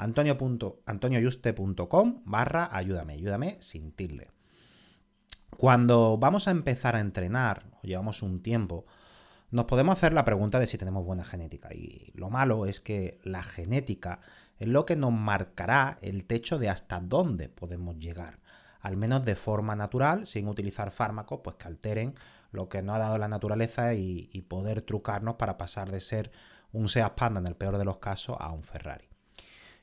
antonio.antonioyuste.com barra ayúdame, ayúdame sin tilde. Cuando vamos a empezar a entrenar, o llevamos un tiempo, nos podemos hacer la pregunta de si tenemos buena genética. Y lo malo es que la genética es lo que nos marcará el techo de hasta dónde podemos llegar. Al menos de forma natural, sin utilizar fármacos, pues que alteren lo que nos ha dado la naturaleza y, poder trucarnos para pasar de ser un Seat Panda en el peor de los casos a un Ferrari.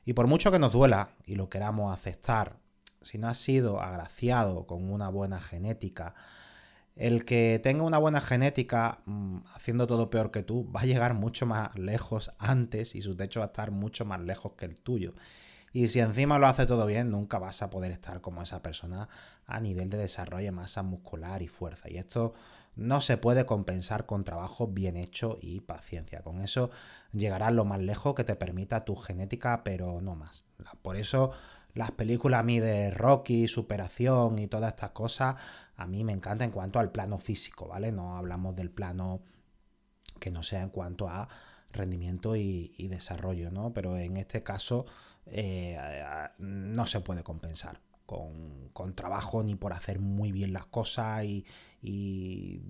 Y por mucho que nos duela y lo queramos aceptar, si no has sido agraciado con una buena genética, el que tenga una buena genética mm, haciendo todo peor que tú va a llegar mucho más lejos antes y su techo va a estar mucho más lejos que el tuyo. Y si encima lo hace todo bien, nunca vas a poder estar como esa persona a nivel de desarrollo de masa muscular y fuerza. Y esto no se puede compensar con trabajo bien hecho y paciencia. Con eso llegarás lo más lejos que te permita tu genética, pero no más. Por eso las películas a mí de Rocky, superación y todas estas cosas, a mí me encanta en cuanto al plano físico, ¿vale? No hablamos del plano que no sea en cuanto a rendimiento y, desarrollo, ¿no? Pero en este caso eh, no se puede compensar con, trabajo ni por hacer muy bien las cosas y,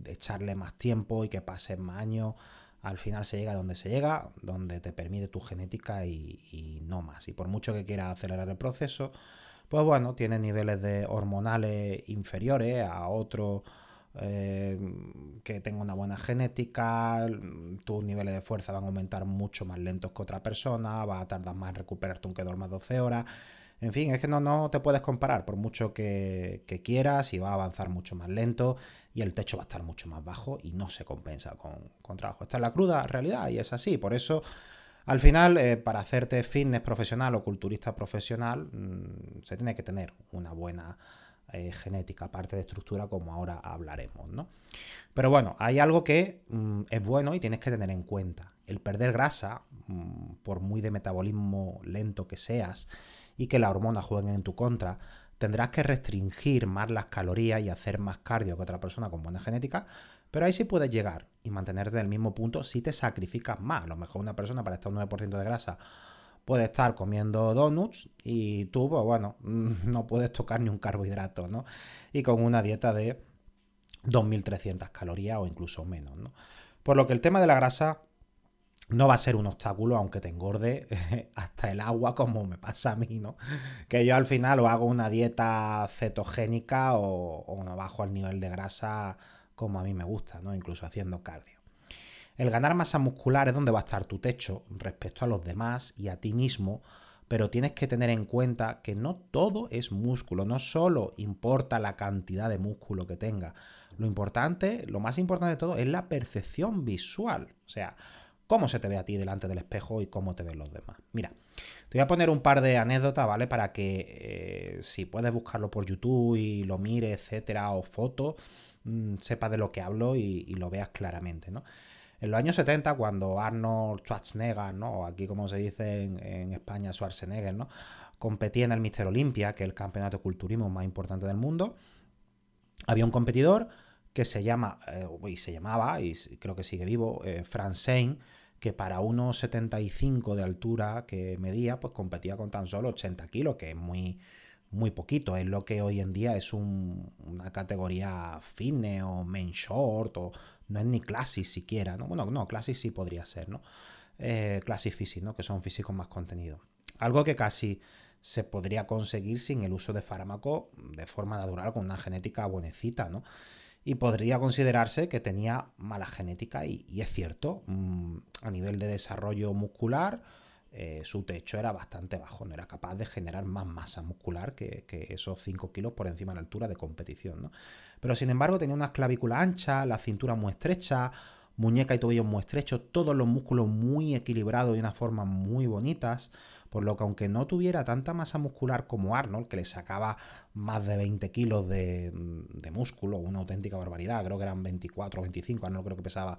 echarle más tiempo y que pasen más años. Al final se llega donde se llega, donde te permite tu genética y, no más. Y por mucho que quieras acelerar el proceso, pues bueno, tienes niveles de hormonales inferiores a otro eh, que tenga una buena genética, tus niveles de fuerza van a aumentar mucho más lentos que otra persona, va a tardar más en recuperarte aunque duermas 12 horas. En fin, es que no, no te puedes comparar por mucho que, quieras y va a avanzar mucho más lento y el techo va a estar mucho más bajo y no se compensa con, trabajo. Esta es la cruda realidad y es así. Por eso, al final, eh, para hacerte fitness profesional o culturista profesional, mm, se tiene que tener una buena eh, genética, parte de estructura, como ahora hablaremos, ¿no? Pero bueno, hay algo que mm, es bueno y tienes que tener en cuenta. El perder grasa, mm, por muy de metabolismo lento que seas, y que las hormonas jueguen en tu contra, tendrás que restringir más las calorías y hacer más cardio que otra persona con buena genética, pero ahí sí puedes llegar y mantenerte en el mismo punto si te sacrificas más. A lo mejor una persona para estar un 9% de grasa puede estar comiendo donuts y tú, pues bueno, no puedes tocar ni un carbohidrato, ¿no? Y con una dieta de 2.300 calorías o incluso menos, ¿no? Por lo que el tema de la grasa no va a ser un obstáculo, aunque te engorde hasta el agua, como me pasa a mí, ¿no? Que yo al final o hago una dieta cetogénica o, no bajo el nivel de grasa como a mí me gusta, ¿no? Incluso haciendo cardio. El ganar masa muscular es donde va a estar tu techo respecto a los demás y a ti mismo, pero tienes que tener en cuenta que no todo es músculo, no solo importa la cantidad de músculo que tenga. Lo importante, lo más importante de todo es la percepción visual. O sea, cómo se te ve a ti delante del espejo y cómo te ven los demás. Mira, te voy a poner un par de anécdotas, ¿vale? Para que eh, si puedes buscarlo por YouTube y lo mires, etcétera, o fotos, mm, sepas de lo que hablo y, lo veas claramente, ¿no? En los años 70, cuando Arnold Schwarzenegger, ¿no? o aquí como se dice en, España Schwarzenegger, ¿no? competía en el Mister Olympia, que es el campeonato de culturismo más importante del mundo, había un competidor que se llama, eh, y se llamaba, y creo que sigue vivo, eh, que para unos 75 de altura que medía, pues competía con tan solo 80 kilos, que es muy, muy poquito. Es lo que hoy en día es una categoría fitness o main short, o no es ni classic siquiera, ¿no? Bueno, no, classic sí podría ser, ¿no? Eh, classic ¿no? Que son físicos más contenido. Algo que casi se podría conseguir sin el uso de fármaco de forma natural, con una genética buenecita, ¿no? Y podría considerarse que tenía mala genética, y, es cierto, mm, a nivel de desarrollo muscular, eh, su techo era bastante bajo, no era capaz de generar más masa muscular que, esos 5 kilos por encima de la altura de competición. ¿no? Pero sin embargo tenía unas clavículas anchas, la cintura muy estrecha, muñeca y tobillo muy estrechos, todos los músculos muy equilibrados y unas formas muy bonitas, por lo que aunque no tuviera tanta masa muscular como Arnold, que le sacaba más de 20 kilos de, músculo, una auténtica barbaridad, creo que eran 24 o 25, Arnold creo que pesaba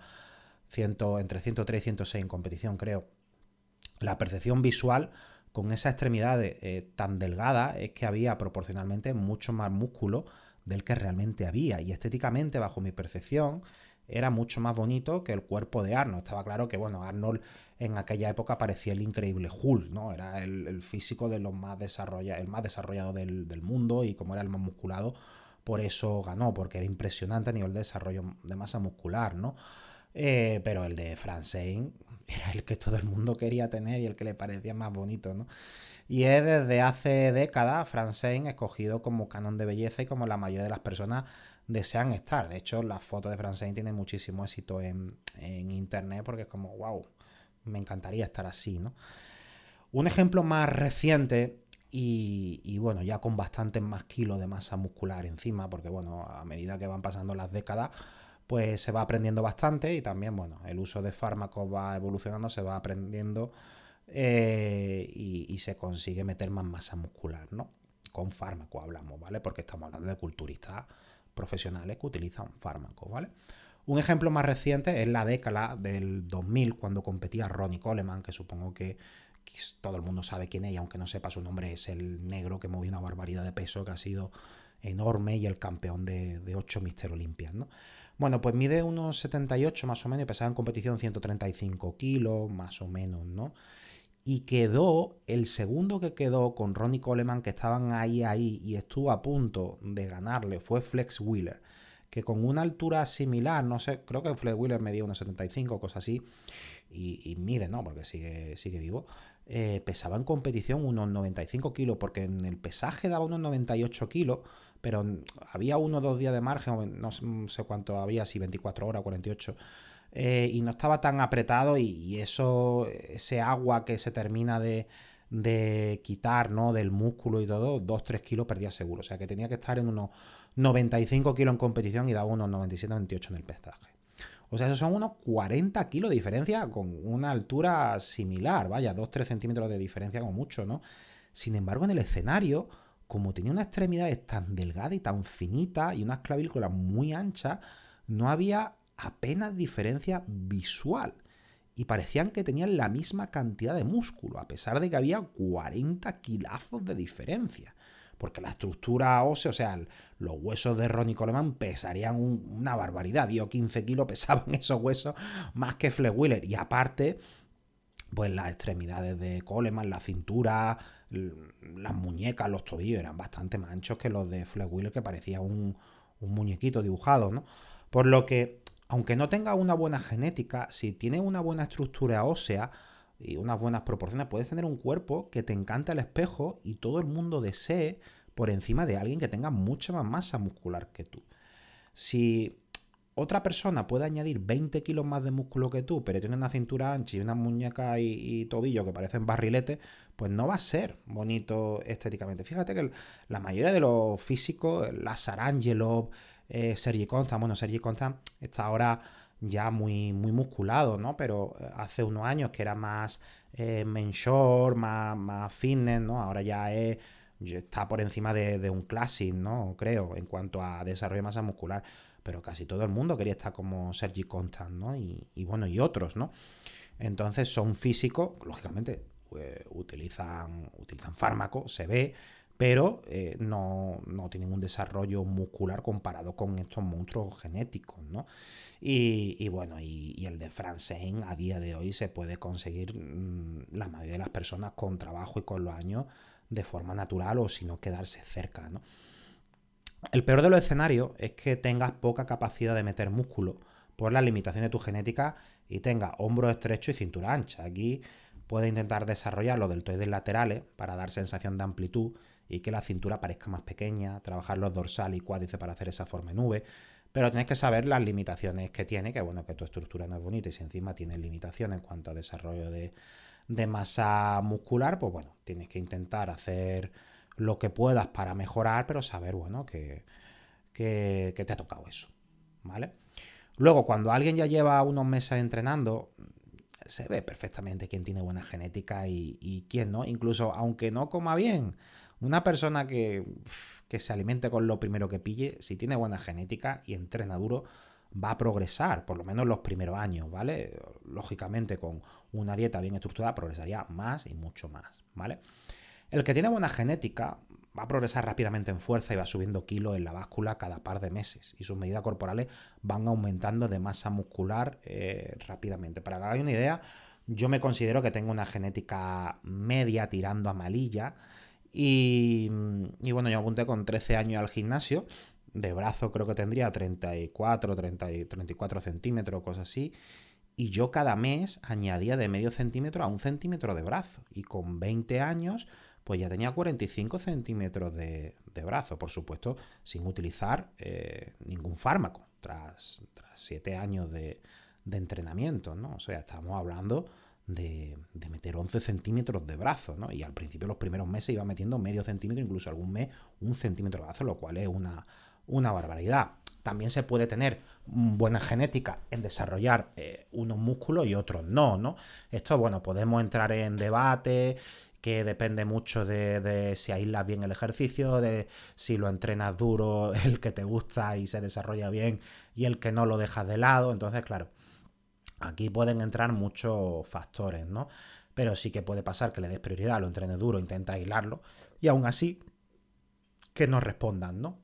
100, entre 103 y 106 en competición, creo. La percepción visual con esa extremidad eh, tan delgada es que había proporcionalmente mucho más músculo del que realmente había. Y estéticamente, bajo mi percepción, era mucho más bonito que el cuerpo de Arnold. Estaba claro que, bueno, Arnold en aquella época parecía el increíble Hulk, ¿no? Era el, físico de los más desarrollados, el más desarrollado del, mundo y como era el más musculado, por eso ganó, porque era impresionante a nivel de desarrollo de masa muscular, ¿no? Eh, pero el de Francine era el que todo el mundo quería tener y el que le parecía más bonito, ¿no? Y es desde hace décadas Francine escogido como canon de belleza y como la mayoría de las personas desean estar. De hecho, las fotos de Francine tienen muchísimo éxito en, internet porque es como, wow, me encantaría estar así, ¿no? Un ejemplo más reciente y, bueno, ya con bastantes más kilos de masa muscular encima, porque bueno, a medida que van pasando las décadas, pues se va aprendiendo bastante y también, bueno, el uso de fármacos va evolucionando, se va aprendiendo eh, y, se consigue meter más masa muscular, ¿no? Con fármacos hablamos, ¿vale? Porque estamos hablando de culturistas profesionales que utilizan fármacos, ¿vale? Un ejemplo más reciente es la década del 2000, cuando competía Ronnie Coleman, que supongo que, todo el mundo sabe quién es, y aunque no sepa su nombre, es el negro que movió una barbaridad de peso, que ha sido enorme y el campeón de, de 8 Mister Olimpias, ¿no? Bueno, pues mide unos 78 más o menos y pesaba en competición 135 kilos, más o menos, ¿no? y quedó, el segundo que quedó con Ronnie Coleman, que estaban ahí, ahí, y estuvo a punto de ganarle, fue Flex Wheeler, que con una altura similar, no sé, creo que Flex Wheeler medía unos 75, cosas así, y, mide, ¿no? Porque sigue, sigue vivo. Eh, pesaba en competición unos 95 kilos, porque en el pesaje daba unos 98 kilos, pero había uno o dos días de margen, no sé cuánto había, si 24 horas, 48 eh, y no estaba tan apretado y, eso, ese agua que se termina de, quitar, ¿no? Del músculo y todo, 2-3 kilos perdía seguro. O sea que tenía que estar en unos 95 kilos en competición y daba unos 97-98 en el pesaje. O sea, esos son unos 40 kilos de diferencia con una altura similar, vaya, 2-3 centímetros de diferencia como mucho, ¿no? Sin embargo, en el escenario, como tenía una extremidad tan delgada y tan finita y unas clavículas muy anchas, no había apenas diferencia visual y parecían que tenían la misma cantidad de músculo, a pesar de que había 40 kilazos de diferencia. Porque la estructura ósea, o sea, los huesos de Ronnie Coleman pesarían una barbaridad. Dio 15 kilos, pesaban esos huesos más que Flex Wheeler. Y aparte, pues las extremidades de Coleman, la cintura, las muñecas, los tobillos eran bastante más anchos que los de Flex Wheeler, que parecía un, un muñequito dibujado, ¿no? Por lo que aunque no tenga una buena genética, si tiene una buena estructura ósea y unas buenas proporciones, puedes tener un cuerpo que te encanta el espejo y todo el mundo desee por encima de alguien que tenga mucha más masa muscular que tú. Si otra persona puede añadir 20 kilos más de músculo que tú, pero tiene una cintura ancha y una muñeca y, tobillo que parecen barriletes, pues no va a ser bonito estéticamente. Fíjate que la mayoría de los físicos, Lazar Angelov, eh, Sergi Constant. Bueno, Sergi Constant está ahora ya muy, muy musculado, ¿no? Pero eh, hace unos años que era más eh, más, más fitness, ¿no? Ahora ya es, está por encima de, un classic, ¿no? Creo, en cuanto a desarrollo de masa muscular. pero casi todo el mundo quería estar como Sergi Constant, ¿no? Y, bueno, y otros, ¿no? Entonces son físicos, lógicamente eh, utilizan, utilizan fármacos, se ve, pero eh, no, tienen un desarrollo muscular comparado con estos monstruos genéticos, ¿no? Y, bueno, y, el de Francine a día de hoy se puede conseguir mm, la mayoría de las personas con trabajo y con los años de forma natural o si no quedarse cerca, ¿no? El peor de los escenarios es que tengas poca capacidad de meter músculo por la limitación de tu genética y tengas hombros estrechos y cintura ancha. Aquí puedes intentar desarrollar los deltoides laterales para dar sensación de amplitud y que la cintura parezca más pequeña, trabajar los dorsal y cuádriceps para hacer esa forma en pero tienes que saber las limitaciones que tiene, que bueno, que tu estructura no es bonita y si encima tienes limitaciones en cuanto a desarrollo de, masa muscular, pues bueno, tienes que intentar hacer lo que puedas para mejorar, pero saber, bueno, que, que, te ha tocado eso, ¿vale? Luego, cuando alguien ya lleva unos meses entrenando, se ve perfectamente quién tiene buena genética y, y quién no. Incluso aunque no coma bien, una persona que, se alimente con lo primero que pille, si tiene buena genética y entrena duro, va a progresar, por lo menos los primeros años, ¿vale? Lógicamente, con una dieta bien estructurada, progresaría más y mucho más, ¿vale? El que tiene buena genética va a progresar rápidamente en fuerza y va subiendo kilos en la báscula cada par de meses y sus medidas corporales van aumentando de masa muscular eh, rápidamente. Para que hagáis una idea, yo me considero que tengo una genética media tirando a malilla y, bueno, yo apunté con 13 años al gimnasio. De brazo creo que tendría 34, 30, 34 centímetros, cosas así. Y yo cada mes añadía de medio centímetro a un centímetro de brazo. Y con 20 años, pues ya tenía 45 centímetros de, brazo. Por supuesto, sin utilizar eh, ningún fármaco. Tras, tras 7 años de, de entrenamiento, ¿no? O sea, estamos hablando de, meter 11 centímetros de brazo, ¿no? Y al principio, los primeros meses, iba metiendo medio centímetro, incluso algún mes un centímetro de brazo, lo cual es una, una barbaridad. También se puede tener buena genética en desarrollar eh, unos músculos y otros no, ¿no? Esto, bueno, podemos entrar en debate que depende mucho de, de, si aíslas bien el ejercicio, de si lo entrenas duro, el que te gusta y se desarrolla bien y el que no lo dejas de lado. Entonces, claro, Aquí pueden entrar muchos factores, ¿no? Pero sí que puede pasar que le des prioridad, lo entrenes duro, intenta aislarlo y aún así que no respondan, ¿no?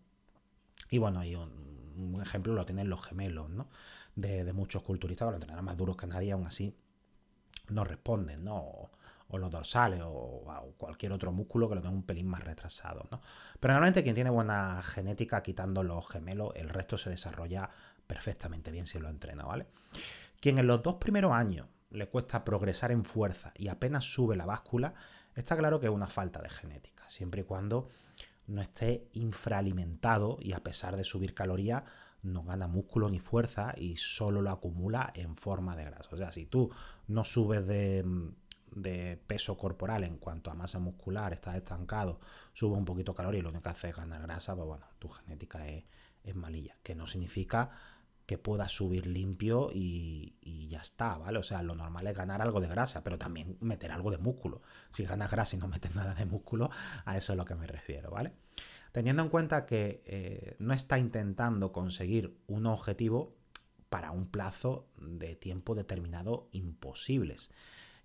Y bueno, hay un, ejemplo lo tienen los gemelos, ¿no? De, muchos culturistas que lo entrenan más duros que nadie, aún así no responden, ¿no? O, los dorsales o, cualquier otro músculo que lo tenga un pelín más retrasado, ¿no? Pero normalmente quien tiene buena genética, quitando los gemelos, el resto se desarrolla perfectamente bien si lo entrena, ¿vale? Quien en los dos primeros años le cuesta progresar en fuerza y apenas sube la báscula, está claro que es una falta de genética, siempre y cuando no esté infraalimentado y a pesar de subir calorías no gana músculo ni fuerza y solo lo acumula en forma de grasa. O sea, si tú no subes de, peso corporal en cuanto a masa muscular, estás estancado, subes un poquito caloría y lo único que haces es ganar grasa, pues bueno, tu genética es malilla, que no significa que pueda subir limpio y, ya está, ¿vale? O sea, lo normal es ganar algo de grasa, pero también meter algo de músculo. Si ganas grasa y no metes nada de músculo, a eso es a lo que me refiero, ¿vale? Teniendo en cuenta que eh, no está intentando conseguir un objetivo para un plazo de tiempo determinado imposibles.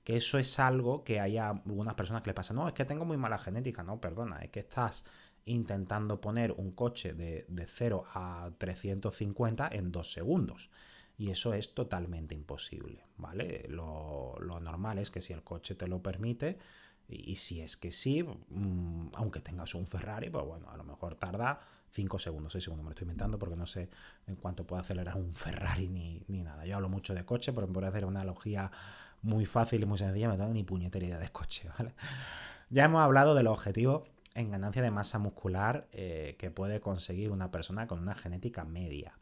Que eso es algo que hay algunas personas que le pasa, no, es que tengo muy mala genética, no, perdona, es que estás intentando poner un coche de, 0 a 350 en dos segundos. Y eso es totalmente imposible, ¿vale? Lo, normal es que si el coche te lo permite, y, si es que sí, mm, aunque tengas un Ferrari, pues bueno, a lo mejor tarda 5 segundos, 6 segundos, me lo estoy inventando porque no sé en cuánto puede acelerar un Ferrari ni, nada. Yo hablo mucho de coche, pero me hacer una analogía muy fácil y muy sencilla, me tengo ni puñetería de coche, ¿vale? Ya hemos hablado de los objetivos en ganancia de masa muscular eh, que puede conseguir una persona con una genética media.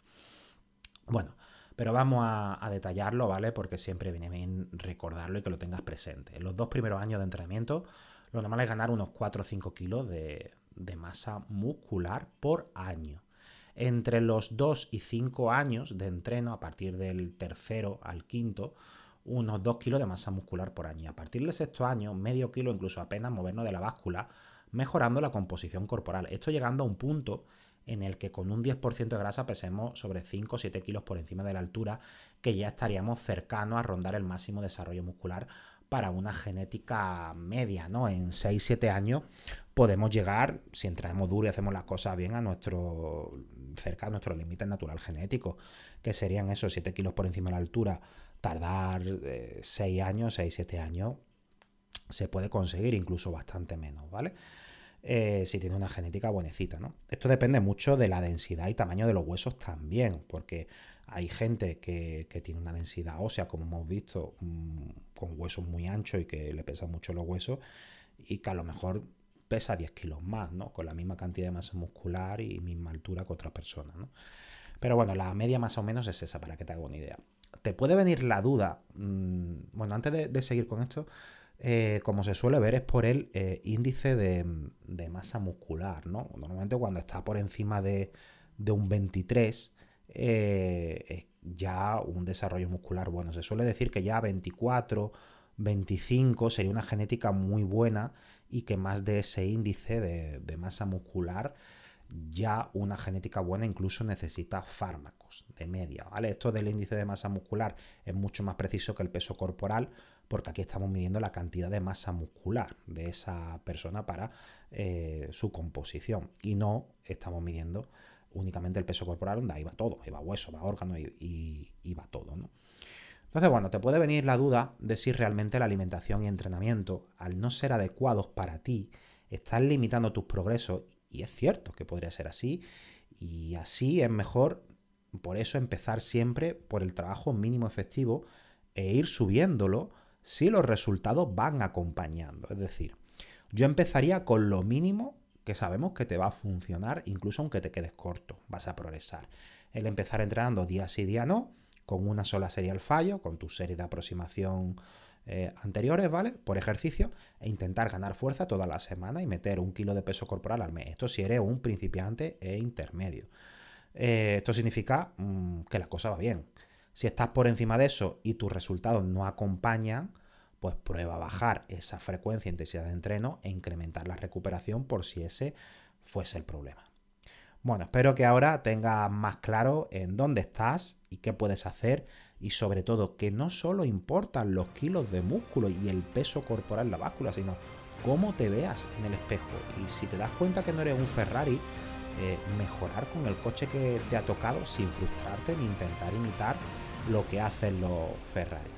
Bueno, pero vamos a, detallarlo, ¿vale? Porque siempre viene bien recordarlo y que lo tengas presente. En los dos primeros años de entrenamiento, lo normal es ganar unos 4 o 5 kilos de, masa muscular por año. Entre los 2 y 5 años de entreno, a partir del tercero al quinto, unos 2 kilos de masa muscular por año. A partir del sexto año, medio kilo, incluso apenas movernos de la báscula, mejorando la composición corporal. Esto llegando a un punto en el que con un 10% de grasa pesemos sobre 5 o 7 kilos por encima de la altura, que ya estaríamos cercanos a rondar el máximo desarrollo muscular para una genética media, ¿no? En 6-7 años podemos llegar, si entramos duro y hacemos las cosas bien, a nuestro cerca a nuestro límite natural genético, que serían esos 7 kilos por encima de la altura, tardar 6 eh, años, 6-7 años, se puede conseguir incluso bastante menos, ¿vale? Eh, si tiene una genética buenecita, ¿no? Esto depende mucho de la densidad y tamaño de los huesos también, porque hay gente que, tiene una densidad ósea, como hemos visto, mm, con huesos muy anchos y que le pesan mucho los huesos, y que a lo mejor pesa 10 kilos más, ¿no? Con la misma cantidad de masa muscular y misma altura que otra persona, ¿no? Pero bueno, la media más o menos es esa, para que te haga una idea. Te puede venir la duda, mm, bueno, antes de, seguir con esto, eh, como se suele ver, es por el eh, índice de, masa muscular, ¿no? Normalmente cuando está por encima de, de un 23, eh, es ya un desarrollo muscular bueno. Se suele decir que ya 24, 25 sería una genética muy buena y que más de ese índice de, masa muscular ya una genética buena incluso necesita fármacos de media, ¿vale? Esto del índice de masa muscular es mucho más preciso que el peso corporal porque aquí estamos midiendo la cantidad de masa muscular de esa persona para eh, su composición y no estamos midiendo únicamente el peso corporal, donde ahí va todo, ahí hueso, va órgano y, va todo, ¿no? Entonces, bueno, te puede venir la duda de si realmente la alimentación y entrenamiento, al no ser adecuados para ti, están limitando tus progresos. Y es cierto que podría ser así. Y así es mejor, por eso, empezar siempre por el trabajo mínimo efectivo e ir subiéndolo si los resultados van acompañando. Es decir, yo empezaría con lo mínimo que sabemos que te va a funcionar incluso aunque te quedes corto, vas a progresar. El empezar entrenando día sí, día no, con una sola serie al fallo, con tu serie de aproximación eh, anteriores, ¿vale? Por ejercicio, e intentar ganar fuerza toda la semana y meter un kilo de peso corporal al mes. Esto si eres un principiante e intermedio. Eh, esto significa mm, que la cosa va bien. Si estás por encima de eso y tus resultados no acompañan, pues prueba a bajar esa frecuencia e intensidad de entreno e incrementar la recuperación por si ese fuese el problema. Bueno, espero que ahora tengas más claro en dónde estás y qué puedes hacer y sobre todo que no solo importan los kilos de músculo y el peso corporal en la báscula, sino cómo te veas en el espejo. Y si te das cuenta que no eres un Ferrari, eh, mejorar con el coche que te ha tocado sin frustrarte ni intentar imitar lo que hacen los Ferrari.